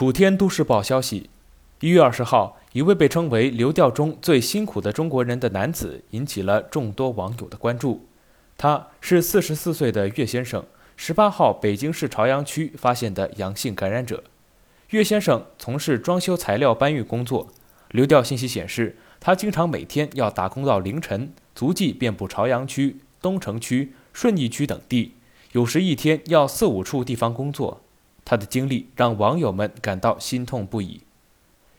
楚天都市报消息，一月二十号，一位被称为流调中最辛苦的中国人的男子引起了众多网友的关注。他是四十四岁的岳先生，十八号北京市朝阳区发现的阳性感染者。岳先生从事装修材料搬运工作，流调信息显示，他经常每天要打工到凌晨，足迹遍布朝阳区、东城区、顺义区等地，有时一天要四五处地方工作。他的经历让网友们感到心痛不已。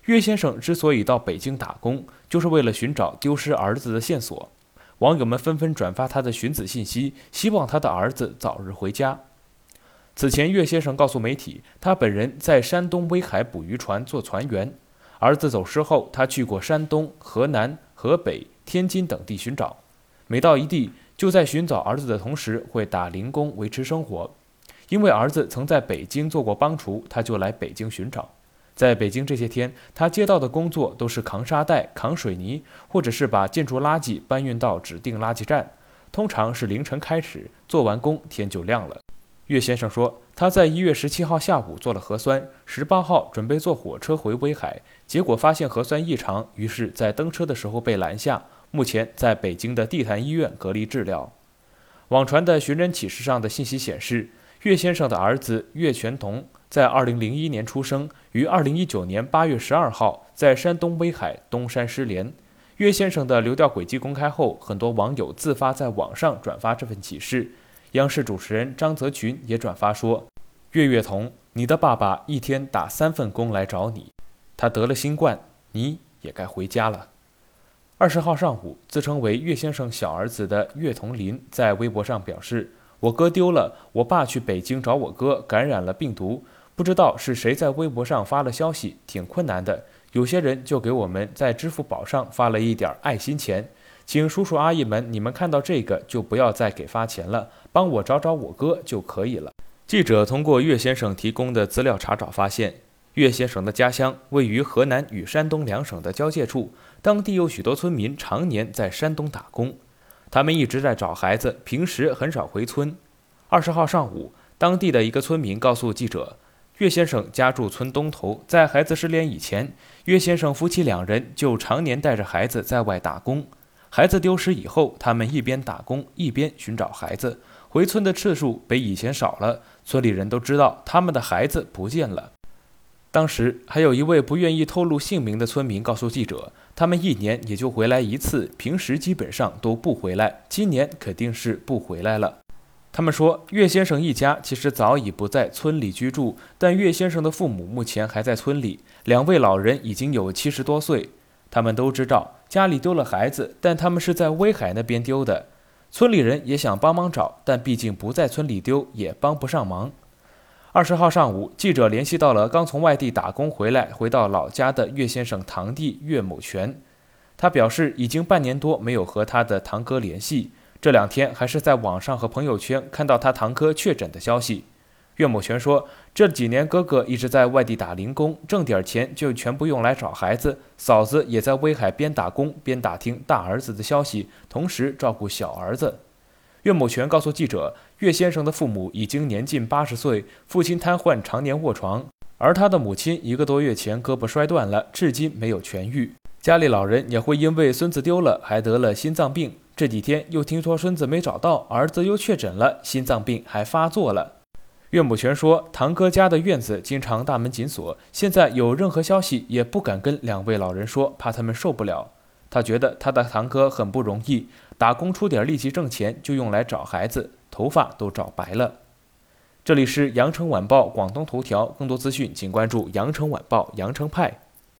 岳先生之所以到北京打工，就是为了寻找丢失儿子的线索。网友们纷纷转发他的寻子信息，希望他的儿子早日回家。此前，岳先生告诉媒体，他本人在山东威海捕鱼船做船员。儿子走失后，他去过山东、河南、河北、天津等地寻找。每到一地，就在寻找儿子的同时，会打零工维持生活。因为儿子曾在北京做过帮厨，他就来北京寻找。在北京这些天，他接到的工作都是扛沙袋、扛水泥，或者是把建筑垃圾搬运到指定垃圾站。通常是凌晨开始，做完工天就亮了。岳先生说，他在一月十七号下午做了核酸，十八号准备坐火车回威海，结果发现核酸异常，于是，在登车的时候被拦下。目前在北京的地坛医院隔离治疗。网传的寻人启事上的信息显示。岳先生的儿子岳全同在2001年出生，于2019年8月12号在山东威海东山失联。岳先生的流调轨迹公开后，很多网友自发在网上转发这份启事。央视主持人张泽群也转发说：“岳岳同，你的爸爸一天打三份工来找你，他得了新冠，你也该回家了。”二十号上午，自称为岳先生小儿子的岳同林在微博上表示。我哥丢了，我爸去北京找我哥，感染了病毒，不知道是谁在微博上发了消息，挺困难的。有些人就给我们在支付宝上发了一点爱心钱，请叔叔阿姨们，你们看到这个就不要再给发钱了，帮我找找我哥就可以了。记者通过岳先生提供的资料查找发现，岳先生的家乡位于河南与山东两省的交界处，当地有许多村民常年在山东打工。他们一直在找孩子，平时很少回村。二十号上午，当地的一个村民告诉记者，岳先生家住村东头，在孩子失联以前，岳先生夫妻两人就常年带着孩子在外打工。孩子丢失以后，他们一边打工一边寻找孩子，回村的次数比以前少了。村里人都知道他们的孩子不见了。当时还有一位不愿意透露姓名的村民告诉记者，他们一年也就回来一次，平时基本上都不回来。今年肯定是不回来了。他们说，岳先生一家其实早已不在村里居住，但岳先生的父母目前还在村里，两位老人已经有七十多岁。他们都知道家里丢了孩子，但他们是在威海那边丢的。村里人也想帮忙找，但毕竟不在村里丢，也帮不上忙。二十号上午，记者联系到了刚从外地打工回来、回到老家的岳先生堂弟岳某全。他表示，已经半年多没有和他的堂哥联系，这两天还是在网上和朋友圈看到他堂哥确诊的消息。岳某全说，这几年哥哥一直在外地打零工，挣点钱就全部用来找孩子，嫂子也在威海边打工边打听大儿子的消息，同时照顾小儿子。岳某全告诉记者，岳先生的父母已经年近八十岁，父亲瘫痪，常年卧床，而他的母亲一个多月前胳膊摔断了，至今没有痊愈。家里老人也会因为孙子丢了，还得了心脏病。这几天又听说孙子没找到，儿子又确诊了，心脏病还发作了。岳母全说，堂哥家的院子经常大门紧锁，现在有任何消息也不敢跟两位老人说，怕他们受不了。他觉得他的堂哥很不容易，打工出点力气挣钱，就用来找孩子，头发都找白了。这里是羊城晚报广东头条，更多资讯请关注羊城晚报羊城派。